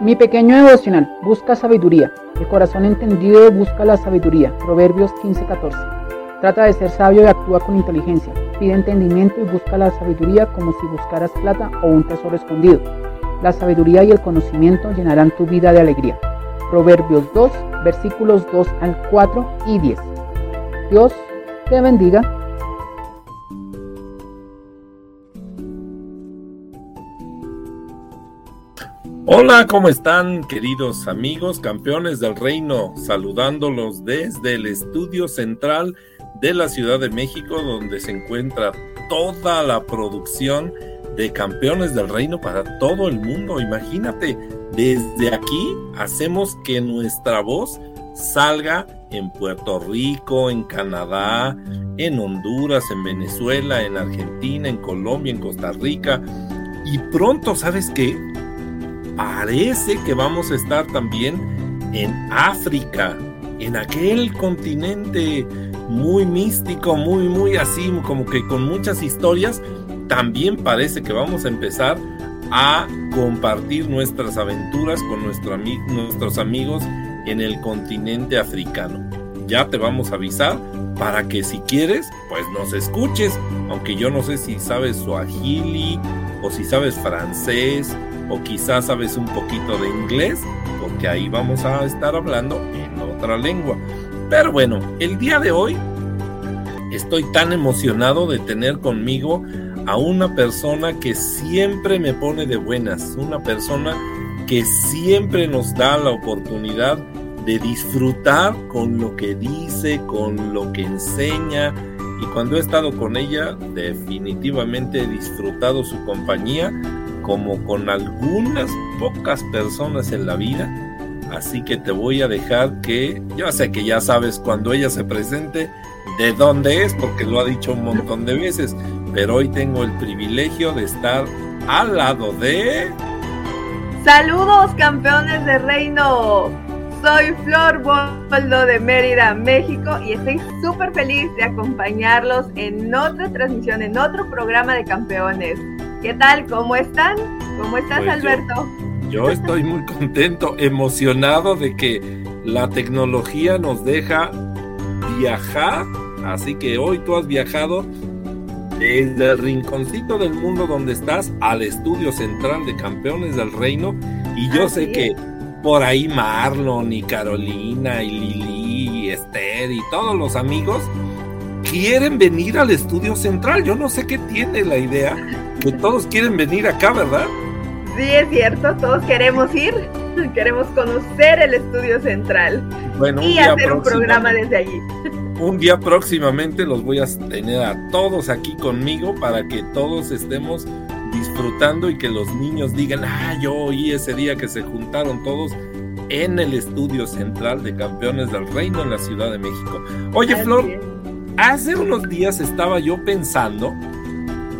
Mi pequeño devocional, busca sabiduría. El corazón entendido busca la sabiduría. Proverbios 15:14. Trata de ser sabio y actúa con inteligencia. Pide entendimiento y busca la sabiduría como si buscaras plata o un tesoro escondido. La sabiduría y el conocimiento llenarán tu vida de alegría. Proverbios 2, versículos 2 al 4 y 10. Dios te bendiga Hola, ¿cómo están queridos amigos, campeones del reino? Saludándolos desde el estudio central de la Ciudad de México, donde se encuentra toda la producción de campeones del reino para todo el mundo. Imagínate, desde aquí hacemos que nuestra voz salga en Puerto Rico, en Canadá, en Honduras, en Venezuela, en Argentina, en Colombia, en Costa Rica. Y pronto, ¿sabes qué? Parece que vamos a estar también en África, en aquel continente muy místico, muy, muy así, como que con muchas historias. También parece que vamos a empezar a compartir nuestras aventuras con nuestros amigos en el continente africano. Ya te vamos a avisar para que si quieres, pues nos escuches, aunque yo no sé si sabes suajili o si sabes francés o quizás sabes un poquito de inglés, porque ahí vamos a estar hablando en otra lengua. Pero bueno, el día de hoy estoy tan emocionado de tener conmigo a una persona que siempre me pone de buenas, una persona que siempre nos da la oportunidad de disfrutar con lo que dice, con lo que enseña. Y cuando he estado con ella, definitivamente he disfrutado su compañía como con algunas pocas personas en la vida. Así que te voy a dejar que, yo sé que ya sabes cuando ella se presente de dónde es, porque lo ha dicho un montón de veces, pero hoy tengo el privilegio de estar al lado de... Saludos campeones de reino. Soy Flor Boldo de Mérida, México, y estoy súper feliz de acompañarlos en otra transmisión, en otro programa de campeones. ¿Qué tal? ¿Cómo están? ¿Cómo estás, pues Alberto? Yo, estoy muy contento, emocionado de que la tecnología nos deja viajar. Así que hoy tú has viajado desde el rinconcito del mundo donde estás al estudio central de Campeones del Reino. Y yo sé que por ahí Marlon y Carolina y Lili y Esther y todos los amigos quieren venir al estudio central. Yo no sé qué tiene la idea que todos quieren venir acá, ¿verdad? Sí, es cierto, todos queremos ir, queremos conocer el estudio central y hacer un programa desde allí. Un día próximamente los voy a tener a todos aquí conmigo para que todos estemos disfrutando y que los niños digan, ah, yo oí ese día que se juntaron todos en el estudio central de Campeones del Reino en la Ciudad de México. Oye, Flor, hace unos días estaba yo pensando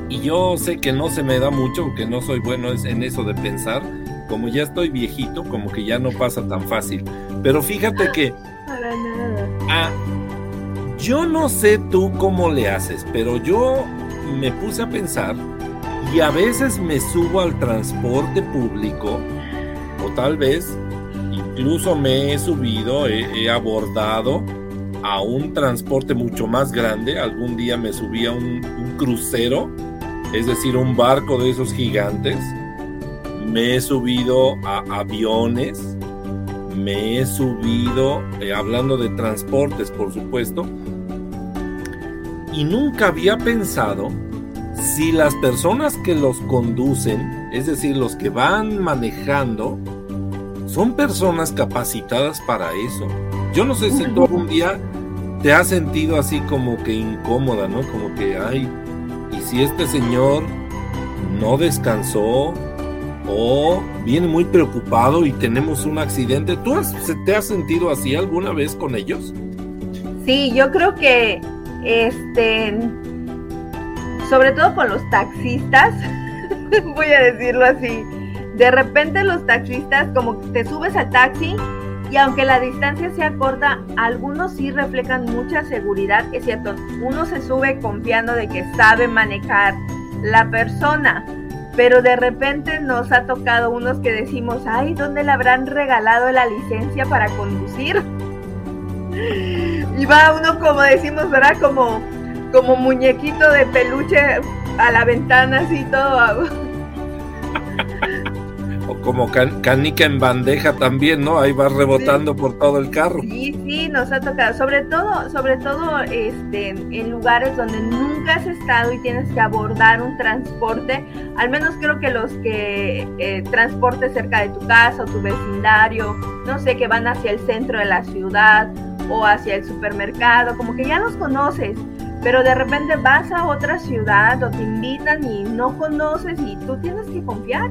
y yo sé que no se me da mucho, que no soy bueno en eso de pensar. Como ya estoy viejito, como que ya no pasa tan fácil. Pero fíjate que... Para nada. Ah, yo no sé tú cómo le haces, pero yo me puse a pensar y a veces me subo al transporte público o tal vez incluso me he subido, he, he abordado a un transporte mucho más grande. Algún día me subí a un, un crucero es decir, un barco de esos gigantes, me he subido a aviones, me he subido, eh, hablando de transportes, por supuesto, y nunca había pensado si las personas que los conducen, es decir, los que van manejando, son personas capacitadas para eso. Yo no sé si tú algún día te has sentido así como que incómoda, ¿no? Como que, ay, y si este señor no descansó o viene muy preocupado y tenemos un accidente, ¿tú has, te has sentido así alguna vez con ellos? Sí, yo creo que, este, sobre todo con los taxistas, voy a decirlo así, de repente los taxistas, como te subes al taxi y aunque la distancia sea corta, algunos sí reflejan mucha seguridad, es cierto, uno se sube confiando de que sabe manejar la persona, pero de repente nos ha tocado unos que decimos, ay, ¿dónde le habrán regalado la licencia para conducir? Y va uno, como decimos, ¿verdad? Como, como muñequito de peluche a la ventana, así todo como canica en bandeja también, ¿no? Ahí va rebotando por todo el carro. Sí, sí, nos ha tocado, sobre todo, sobre todo este, en lugares donde nunca has estado y tienes que abordar un transporte, al menos creo que los que eh, transportes cerca de tu casa o tu vecindario, no sé, que van hacia el centro de la ciudad o hacia el supermercado, como que ya los conoces, pero de repente vas a otra ciudad o te invitan y no conoces y tú tienes que confiar.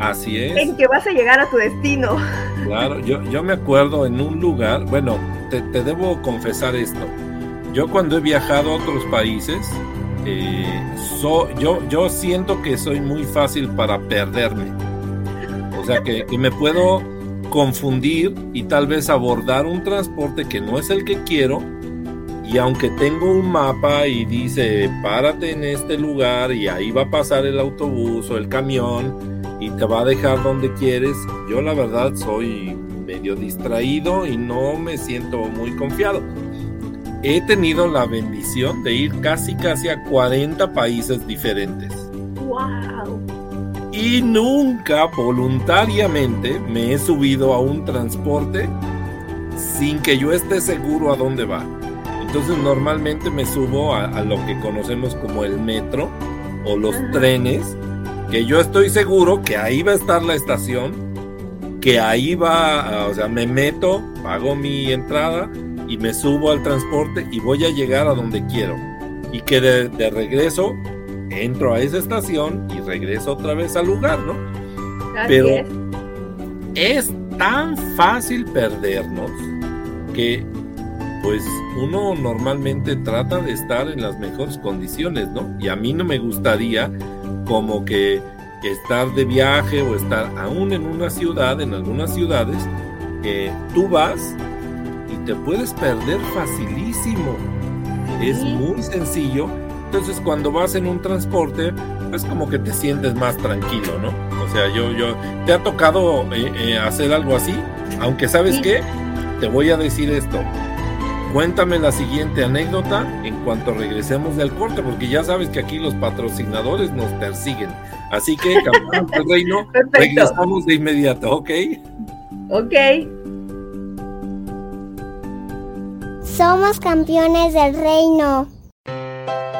Así es. En que vas a llegar a tu destino. Claro, yo, yo me acuerdo en un lugar, bueno, te, debo confesar esto. Yo cuando he viajado a otros países, eh, yo, yo siento que soy muy fácil para perderme. O sea, que, que me puedo confundir y tal vez abordar un transporte que no es el que quiero. Y aunque tengo un mapa y dice, párate en este lugar y ahí va a pasar el autobús o el camión, y te va a dejar donde quieres. Yo la verdad soy medio distraído y no me siento muy confiado. He tenido la bendición de ir casi casi a 40 países diferentes. ¡Wow! Y nunca voluntariamente me he subido a un transporte sin que yo esté seguro a dónde va. Entonces normalmente me subo a, lo que conocemos como el metro o los trenes que yo estoy seguro que ahí va a estar la estación, que ahí va, o sea, me meto, pago mi entrada y me subo al transporte y voy a llegar a donde quiero. Y que de, regreso entro a esa estación y regreso otra vez al lugar, ¿no? Pero es. tan fácil perdernos que pues uno normalmente trata de estar en las mejores condiciones, ¿no? Y a mí no me gustaría como que estar de viaje o estar aún en una ciudad, en algunas ciudades, que tú vas y te puedes perder facilísimo. Es muy sencillo. Entonces cuando vas en un transporte, es como que te sientes más tranquilo, ¿no? O sea, yo, yo, ¿te ha tocado eh, eh, hacer algo así? Aunque sabes qué, te voy a decir esto. Cuéntame la siguiente anécdota en cuanto regresemos del corte, porque ya sabes que aquí los patrocinadores nos persiguen. Así que, campeón del reino, regresamos de inmediato, ¿ok? Ok. Somos campeones del reino.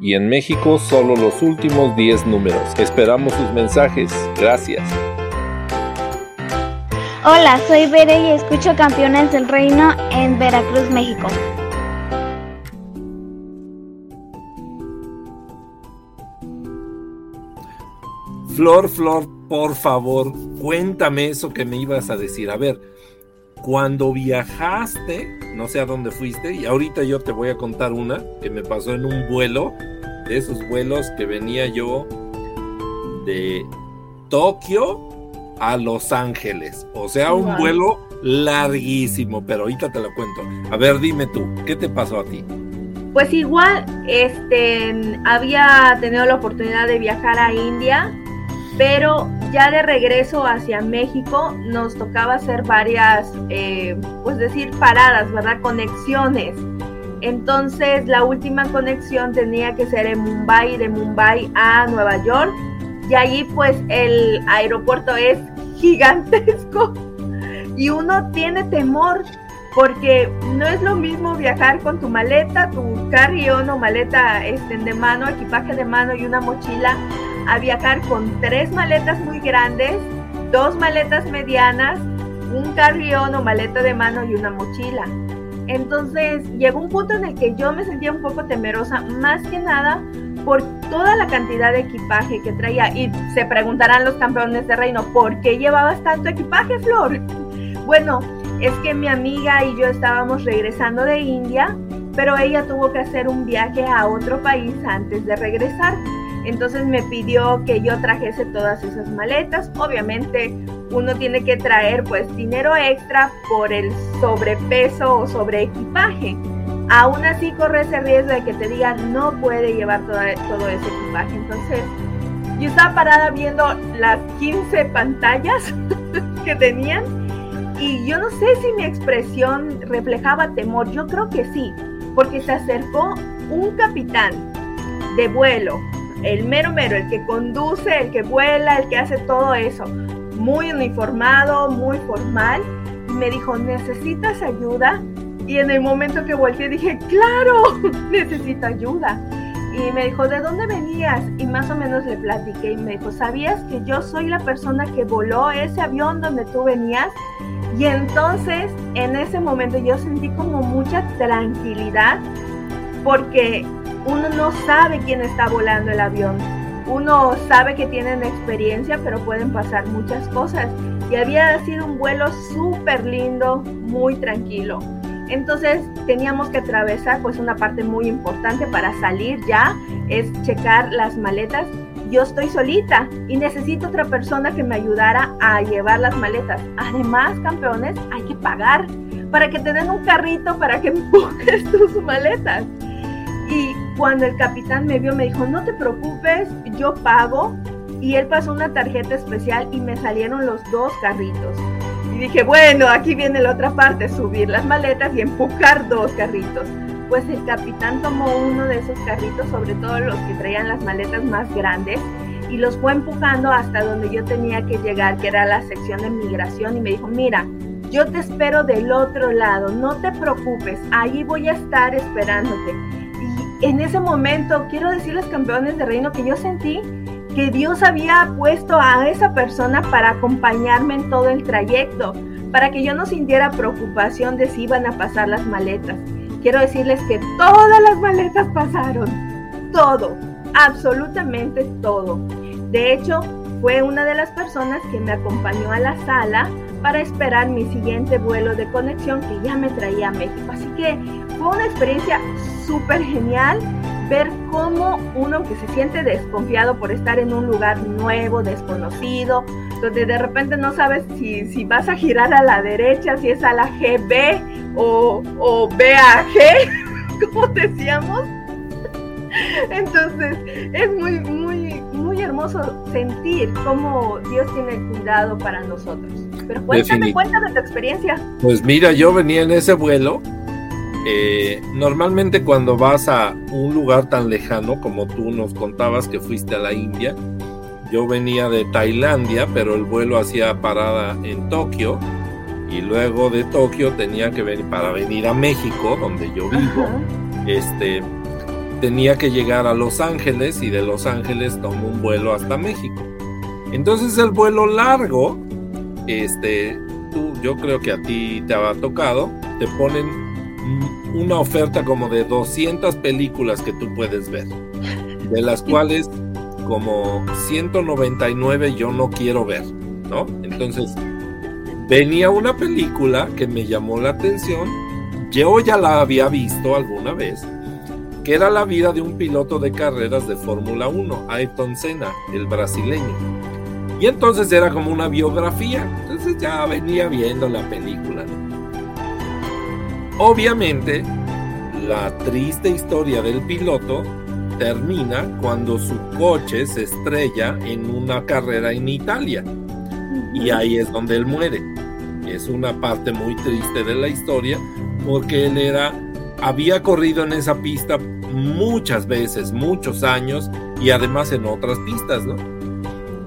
y en México solo los últimos 10 números. Esperamos sus mensajes. Gracias. Hola, soy Bere y escucho Campeones del Reino en Veracruz, México. Flor, Flor, por favor, cuéntame eso que me ibas a decir. A ver, cuando viajaste, no sé a dónde fuiste, y ahorita yo te voy a contar una que me pasó en un vuelo de esos vuelos que venía yo de Tokio a Los Ángeles. O sea, un Wow. vuelo larguísimo, pero ahorita te lo cuento. A ver, dime tú, ¿qué te pasó a ti? Pues igual, este, había tenido la oportunidad de viajar a India, pero ya de regreso hacia México nos tocaba hacer varias, eh, pues decir, paradas, ¿verdad? Conexiones. Entonces la última conexión tenía que ser en Mumbai, de Mumbai a Nueva York. Y allí pues el aeropuerto es gigantesco y uno tiene temor porque no es lo mismo viajar con tu maleta, tu carry-on o maleta este, de mano, equipaje de mano y una mochila, a viajar con tres maletas muy grandes, dos maletas medianas, un carry-on o maleta de mano y una mochila. Entonces llegó un punto en el que yo me sentía un poco temerosa, más que nada por toda la cantidad de equipaje que traía. Y se preguntarán los campeones de reino, ¿por qué llevabas tanto equipaje, Flor? Bueno, es que mi amiga y yo estábamos regresando de India, pero ella tuvo que hacer un viaje a otro país antes de regresar. Entonces me pidió que yo trajese todas esas maletas. Obviamente uno tiene que traer pues dinero extra por el sobrepeso o sobre equipaje. Aún así corre ese riesgo de que te digan no puede llevar todo, todo ese equipaje. Entonces yo estaba parada viendo las 15 pantallas que tenían y yo no sé si mi expresión reflejaba temor, yo creo que sí, porque se acercó un capitán de vuelo, el mero mero, el que conduce, el que vuela, el que hace todo eso, muy uniformado, muy formal, y me dijo, ¿necesitas ayuda? Y en el momento que volteé dije, claro, necesito ayuda. Y me dijo, ¿de dónde venías? Y más o menos le platiqué y me dijo, ¿sabías que yo soy la persona que voló ese avión donde tú venías? Y entonces en ese momento yo sentí como mucha tranquilidad porque uno no sabe quién está volando el avión. Uno sabe que tienen experiencia, pero pueden pasar muchas cosas. Y había sido un vuelo súper lindo, muy tranquilo. Entonces teníamos que atravesar pues una parte muy importante para salir ya, es checar las maletas. Yo estoy solita y necesito otra persona que me ayudara a llevar las maletas. Además, campeones, hay que pagar para que te den un carrito para que empujes tus maletas. Y cuando el capitán me vio, me dijo, no te preocupes, yo pago. Y él pasó una tarjeta especial y me salieron los dos carritos. Y dije, bueno, aquí viene la otra parte, subir las maletas y empujar dos carritos. Pues el capitán tomó uno de esos carritos, sobre todo los que traían las maletas más grandes, y los fue empujando hasta donde yo tenía que llegar, que era la sección de migración, y me dijo, mira, yo te espero del otro lado, no te preocupes, ahí voy a estar esperándote. Y en ese momento, quiero decirles, campeones de reino, que yo sentí que Dios había puesto a esa persona para acompañarme en todo el trayecto, para que yo no sintiera preocupación de si iban a pasar las maletas. Quiero decirles que todas las maletas pasaron, todo, absolutamente todo. De hecho, fue una de las personas que me acompañó a la sala para esperar mi siguiente vuelo de conexión que ya me traía a México. Así que fue una experiencia súper genial ver cómo uno que se siente desconfiado por estar en un lugar nuevo, desconocido, donde de repente no sabes si, si vas a girar a la derecha, si es a la GB o, o B a G, como decíamos. Entonces es muy, muy, muy hermoso sentir cómo Dios tiene cuidado para nosotros. Pero cuéntame, cuéntame tu experiencia. Pues mira, yo venía en ese vuelo. eh, normalmente cuando vas a un lugar tan lejano como tú nos contabas que fuiste a la India, yo venía de Tailandia, pero el vuelo hacía parada en Tokio y luego de Tokio tenía que venir para venir a México, donde yo vivo. Ajá. Este tenía que llegar a Los Ángeles y de Los Ángeles tomo un vuelo hasta México. Entonces el vuelo largo, este, tú, yo creo que a ti te ha tocado, te ponen una oferta como de 200 películas que tú puedes ver, de las cuales como 199 yo no quiero ver, ¿no? Entonces venía una película que me llamó la atención, yo ya la había visto alguna vez, que era la vida de un piloto de carreras de Fórmula 1, Ayrton Senna, el brasileño. Y entonces era como una biografía, entonces ya venía viendo la película. Obviamente, la triste historia del piloto termina cuando su coche se estrella en una carrera en Italia. Y ahí es donde él muere. Es una parte muy triste de la historia porque él era había corrido en esa pista muchas veces, muchos años y además en otras pistas, ¿no?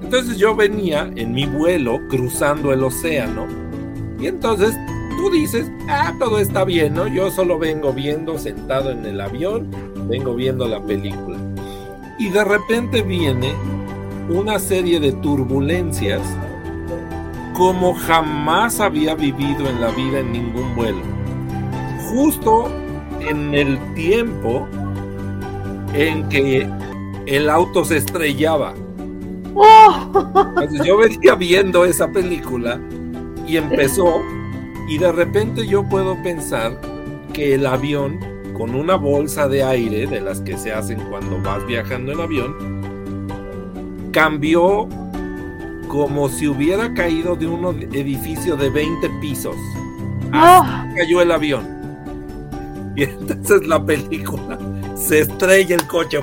Entonces yo venía en mi vuelo cruzando el océano y entonces tú dices, ah, todo está bien, ¿no? Yo solo vengo viendo sentado en el avión, vengo viendo la película. Y de repente viene una serie de turbulencias como jamás había vivido en la vida en ningún vuelo. Justo en el tiempo en que el auto se estrellaba. Entonces yo venía viendo esa película y empezó y de repente yo puedo pensar que el avión con una bolsa de aire de las que se hacen cuando vas viajando en avión cambió como si hubiera caído de un edificio de 20 pisos. Así cayó el avión. Y entonces la película se estrella el coche.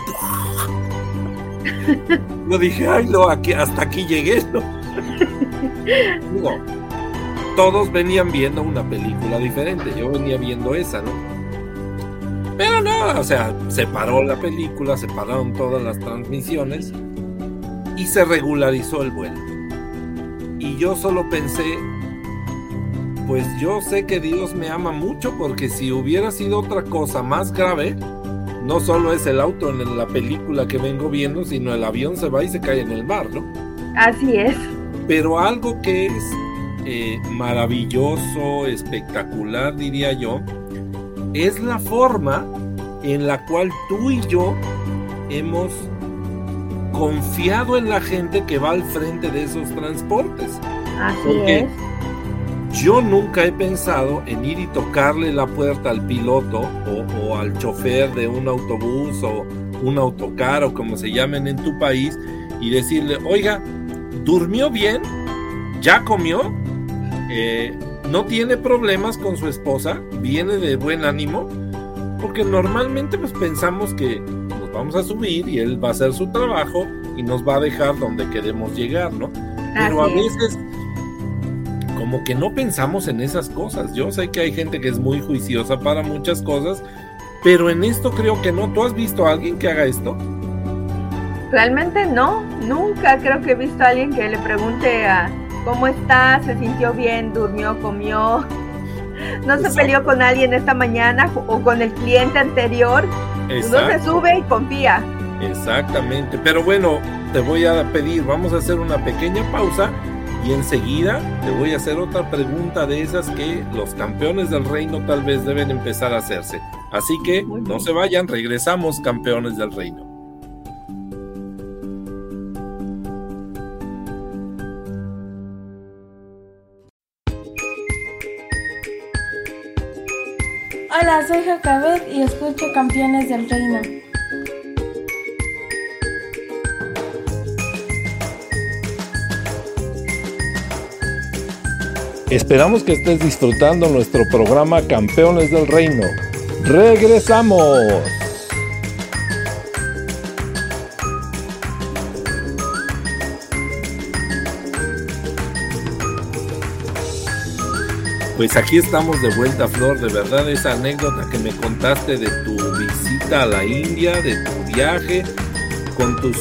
Yo dije, ay, no, aquí, hasta aquí llegué. ¿no? todos venían viendo una película diferente. Yo venía viendo esa, ¿no? Pero no, o sea, se paró la película, se pararon todas las transmisiones y se regularizó el vuelo. Y yo solo pensé, pues yo sé que Dios me ama mucho porque si hubiera sido otra cosa más grave, no solo es el auto en la película que vengo viendo, sino el avión se va y se cae en el mar, ¿no? Así es. Pero algo que es eh, maravilloso, espectacular, diría yo, es la forma en la cual tú y yo hemos confiado en la gente que va al frente de esos transportes. Así es yo nunca he pensado en ir y tocarle la puerta al piloto o, al chofer de un autobús o un autocar o como se llamen en tu país y decirle, oiga, ¿durmió bien? ¿Ya comió? Eh, ¿No tiene problemas con su esposa? ¿Viene de buen ánimo? Porque normalmente pues pensamos que vamos a subir y él va a hacer su trabajo y nos va a dejar donde queremos llegar, ¿no? Pero a veces como que no pensamos en esas cosas. Yo sé que hay gente que es muy juiciosa para muchas cosas, pero en esto creo que no. ¿Tú has visto a alguien que haga esto? Realmente no, nunca creo que he visto a alguien que le pregunte a cómo está, se sintió bien, durmió, comió, no se peleó con alguien esta mañana o con el cliente anterior. No se sube y confía. Exactamente, pero bueno, te voy a pedir, vamos a hacer una pequeña pausa y enseguida te voy a hacer otra pregunta de esas que los campeones del reino tal vez deben empezar a hacerse. Así que no se vayan, regresamos campeones del reino. Soy Jacabet y escucho Campeones del Reino. Esperamos que estés disfrutando nuestro programa Campeones del Reino. ¡Regresamos! Pues aquí estamos de vuelta, Flor. De verdad, esa anécdota que me contaste de tu visita a la India, de tu viaje, con tus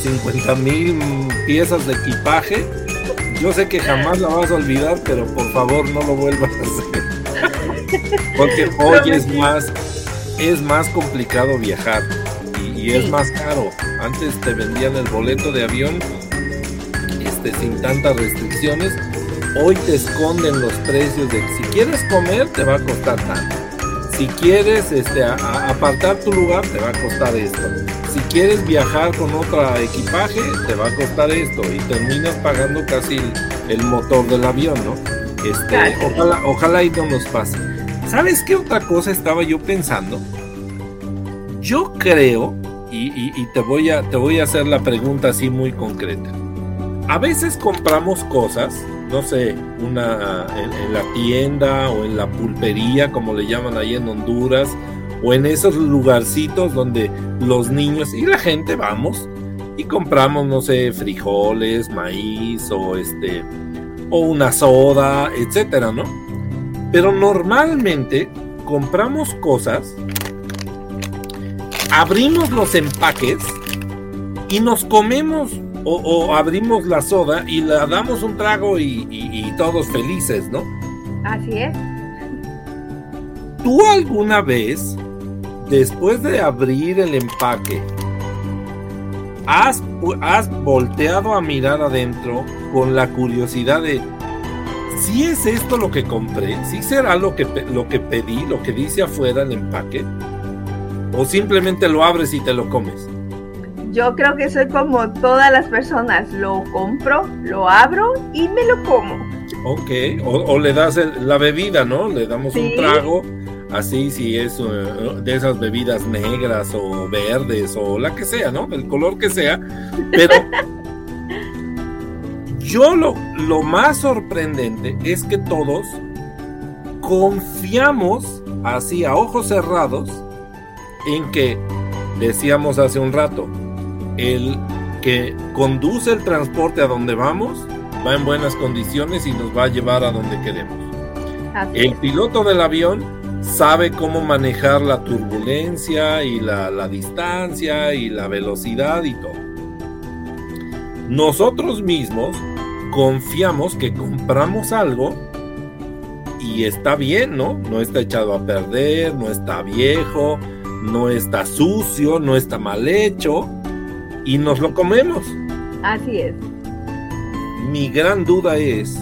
50 mil piezas de equipaje, yo sé que jamás la vas a olvidar, pero por favor no lo vuelvas a hacer. Porque hoy es más, es más complicado viajar y, es más caro. Antes te vendían el boleto de avión este, sin tantas restricciones. Hoy te esconden los precios de si quieres comer te va a costar tanto. Si quieres este, apartar tu lugar te va a costar esto si quieres viajar con otro equipaje, te va a costar esto y terminas pagando casi el, motor del avión, ¿no? Este, ojalá, ojalá y no nos pase. ¿Sabes qué otra cosa estaba yo pensando? Yo creo, y, y- y te, voy a, te voy a hacer la pregunta así muy concreta. A veces compramos cosas, no sé, una en, la tienda o en la pulpería, como le llaman ahí en Honduras, o en esos lugarcitos donde los niños y la gente vamos y compramos, no sé, frijoles, maíz o este o una soda, etcétera, ¿no? Pero normalmente compramos cosas, abrimos los empaques y nos comemos o, o abrimos la soda y la damos un trago y, y- y todos felices, ¿no? Así es. ¿Tú alguna vez, después de abrir el empaque, has, has volteado a mirar adentro con la curiosidad de si es esto lo que compré, si será lo que, lo que pedí, lo que dice afuera el empaque, o simplemente lo abres y te lo comes? Yo creo que soy como todas las personas. Lo compro, lo abro y me lo como. Ok, o, o le das el- la bebida, ¿no? Le damos Sí. un trago, así si es eh, de esas bebidas negras o verdes o la que sea, ¿no? Del color que sea. Pero yo lo, lo más sorprendente es que todos confiamos así a ojos cerrados en que, decíamos hace un rato, el que conduce el transporte a donde vamos va en buenas condiciones y nos va a llevar a donde queremos. Así El piloto del avión sabe cómo manejar la turbulencia y la, la distancia y la velocidad y todo. Nosotros mismos confiamos que compramos algo y está bien, ¿no? No está echado a perder, no está viejo, no está sucio, no está mal hecho y nos lo comemos. Así es. Mi gran duda es,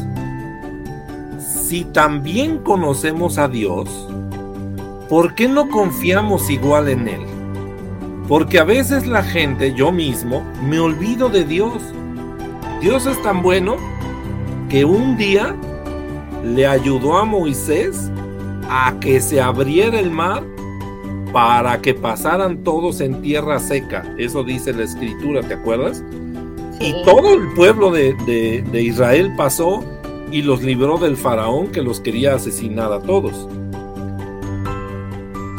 si también conocemos a Dios, ¿por qué no confiamos igual en Él? Porque a veces la gente, yo mismo, me olvido de Dios. Dios es tan bueno que un día le ayudó a Moisés a que se abriera el mar para que pasaran todos en tierra seca. Eso dice la escritura, ¿te acuerdas? Y todo el pueblo de, de- de Israel pasó y los libró del faraón que los quería asesinar a todos.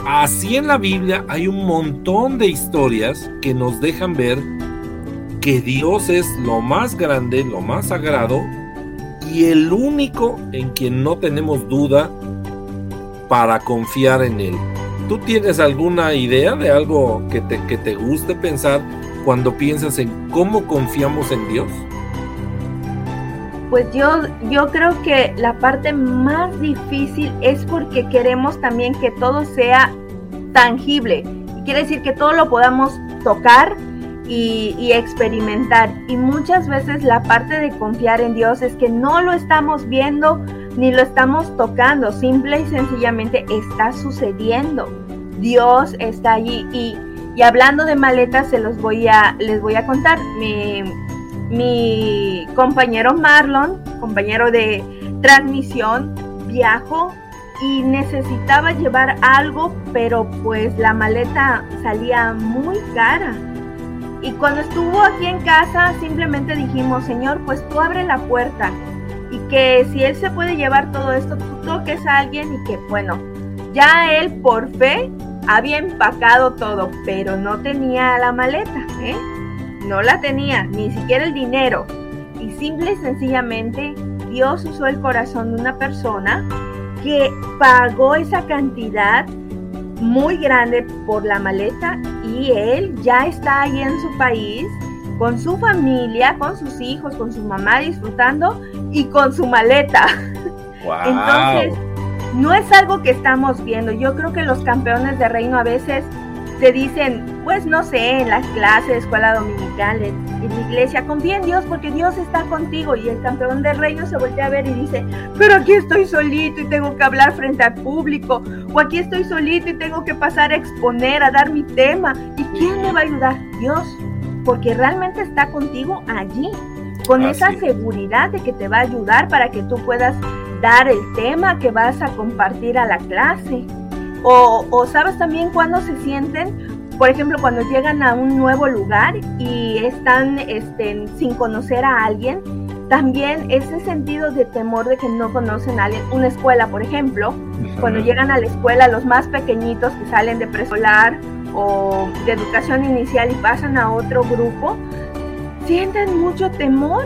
Así en la Biblia hay un montón de historias que nos dejan ver que Dios es lo más grande, lo más sagrado y el único en quien no tenemos duda para confiar en Él. ¿Tú tienes alguna idea de algo que te, que te guste pensar cuando piensas en cómo confiamos en Dios? Pues yo, yo creo que la parte más difícil es porque queremos también que todo sea tangible. Quiere decir que todo lo podamos tocar y, y experimentar. Y muchas veces la parte de confiar en Dios es que no lo estamos viendo ni lo estamos tocando. Simple y sencillamente está sucediendo. Dios está allí. Y, y hablando de maletas, se los voy a, les voy a contar. Mi, mi compañero Marlon, compañero de transmisión, viajó y necesitaba llevar algo, pero pues la maleta salía muy cara. Y cuando estuvo aquí en casa, simplemente dijimos, Señor, pues tú abre la puerta y que si Él se puede llevar todo esto, tú toques a alguien y que, bueno, ya Él por fe había empacado todo, pero no tenía la maleta, ¿eh? No la tenía, ni siquiera el dinero. Y simple y sencillamente Dios usó el corazón de una persona que pagó esa cantidad muy grande por la maleta y él ya está ahí en su país con su familia, con sus hijos, con su mamá disfrutando y con su maleta. Entonces, no es algo que estamos viendo. Yo creo que los campeones de reino a veces te dicen, pues no sé, en las clases, escuela dominical, en, en la iglesia, confía en Dios porque Dios está contigo. Y el campeón del reino se voltea a ver y dice, pero aquí estoy solito y tengo que hablar frente al público. O aquí estoy solito y tengo que pasar a exponer, a dar mi tema. ¿Y quién me va a ayudar? Dios, porque realmente está contigo allí, con Así esa es. seguridad de que te va a ayudar para que tú puedas dar el tema que vas a compartir a la clase. O, o sabes también cuándo se sienten por ejemplo, cuando llegan a un nuevo lugar y están este, sin conocer a alguien, también ese sentido de temor de que no conocen a alguien, una escuela, por ejemplo, cuando llegan a la escuela, los más pequeñitos que salen de preescolar o de educación inicial y pasan a otro grupo, sienten mucho temor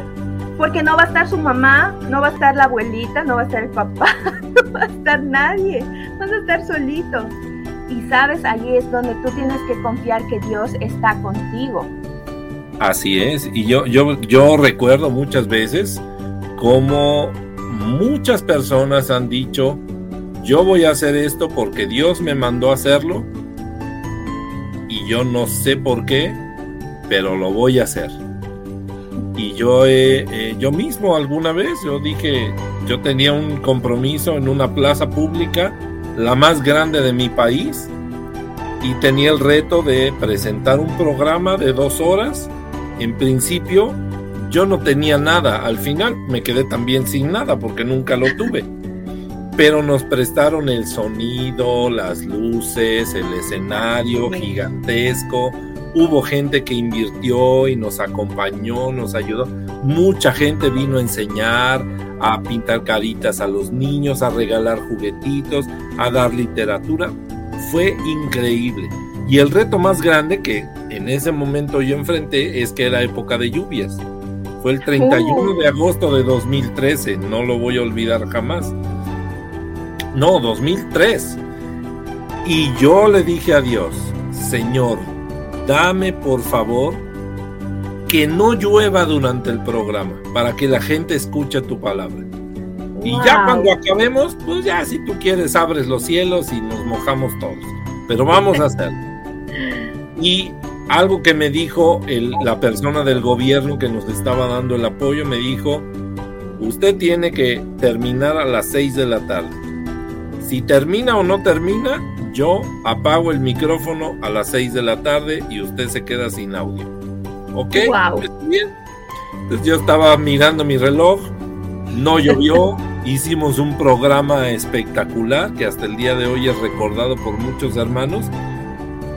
porque no va a estar su mamá, no va a estar la abuelita, no va a estar el papá, no va a estar nadie, van a estar solitos. Y sabes, allí es donde tú tienes que confiar que Dios está contigo. Así es, y yo, yo, yo recuerdo muchas veces como muchas personas han dicho, yo voy a hacer esto porque Dios me mandó a hacerlo y yo no sé por qué, pero lo voy a hacer. Y yo, eh, yo mismo alguna vez, yo dije, yo tenía un compromiso en una plaza pública, la más grande de mi país, y tenía el reto de presentar un programa de dos horas. En principio, yo no tenía nada, al final me quedé también sin nada porque nunca lo tuve. Pero nos prestaron el sonido, las luces, el escenario gigantesco, Hubo gente que invirtió y nos acompañó, nos ayudó. Mucha gente vino a enseñar, a pintar caritas a los niños, a regalar juguetitos, a dar literatura. Fue increíble. Y el reto más grande que en ese momento yo enfrenté es que era época de lluvias. Fue el 31 de agosto de 2013, no lo voy a olvidar jamás. No, 2003. Y yo le dije a Dios, Señor, dame por favor que no llueva durante el programa para que la gente escuche tu palabra. Y ya cuando acabemos, pues ya si tú quieres abres los cielos y nos mojamos todos. Pero vamos a hacerlo. Y algo que me dijo la persona del gobierno que nos estaba dando el apoyo, me dijo, usted tiene que terminar a las 6 de la tarde. Si termina o no termina, yo apago el micrófono a las 6 de la tarde y usted se queda sin audio. ¿Ok? Wow. bien? Entonces yo estaba mirando mi reloj, no llovió, hicimos un programa espectacular que hasta el día de hoy es recordado por muchos hermanos.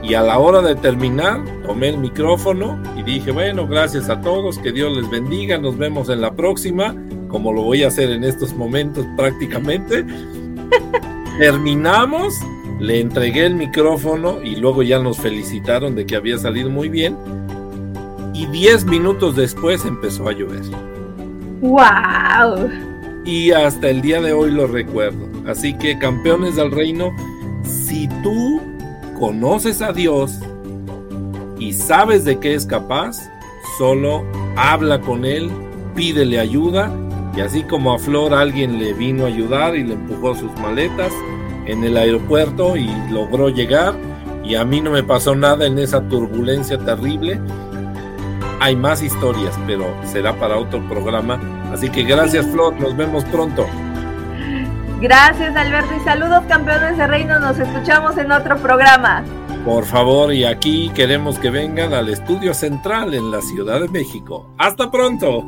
Y a la hora de terminar, tomé el micrófono y dije, bueno, gracias a todos, que Dios les bendiga, nos vemos en la próxima, como lo voy a hacer en estos momentos prácticamente. Terminamos le entregué el micrófono y luego ya nos felicitaron de que había salido muy bien. Y 10 minutos después empezó a llover. ¡Wow! Y hasta el día de hoy lo recuerdo. Así que, campeones del reino, si tú conoces a Dios y sabes de qué es capaz, solo habla con Él, pídele ayuda. Y así como a Flor alguien le vino a ayudar y le empujó sus maletas, en el aeropuerto y logró llegar y a mí no me pasó nada en esa turbulencia terrible. Hay más historias, pero será para otro programa. Así que gracias Flor, nos vemos pronto. Gracias Alberto y saludos campeones de reino, nos escuchamos en otro programa. Por favor, y aquí queremos que vengan al estudio central en la Ciudad de México. Hasta pronto.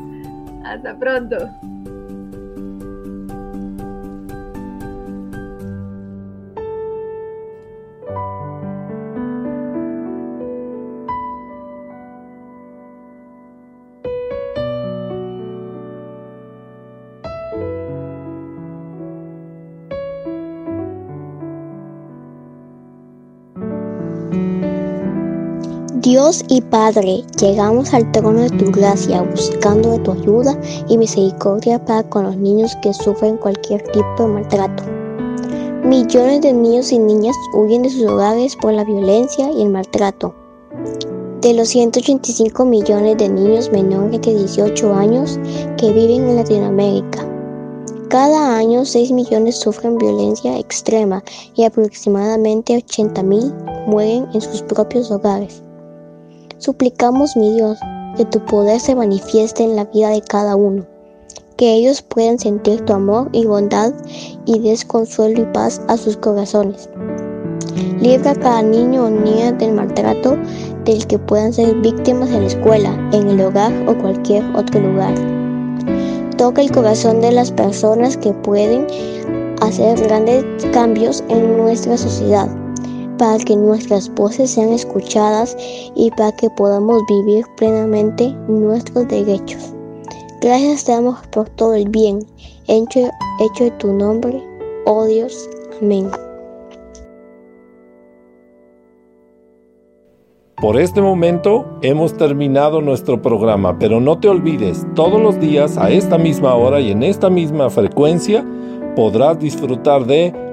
Hasta pronto. Dios y Padre, llegamos al trono de tu gracia buscando tu ayuda y misericordia para con los niños que sufren cualquier tipo de maltrato. Millones de niños y niñas huyen de sus hogares por la violencia y el maltrato. De los 185 millones de niños menores de 18 años que viven en Latinoamérica, cada año 6 millones sufren violencia extrema y aproximadamente 80 mil mueren en sus propios hogares. Suplicamos, mi Dios, que tu poder se manifieste en la vida de cada uno, que ellos puedan sentir tu amor y bondad y des consuelo y paz a sus corazones. Libra a cada niño o niña del maltrato del que puedan ser víctimas en la escuela, en el hogar o cualquier otro lugar. Toca el corazón de las personas que pueden hacer grandes cambios en nuestra sociedad para que nuestras voces sean escuchadas y para que podamos vivir plenamente nuestros derechos. Gracias te damos por todo el bien hecho, hecho tu nombre, oh Dios. Amén. Por este momento hemos terminado nuestro programa, pero no te olvides, todos los días a esta misma hora y en esta misma frecuencia podrás disfrutar de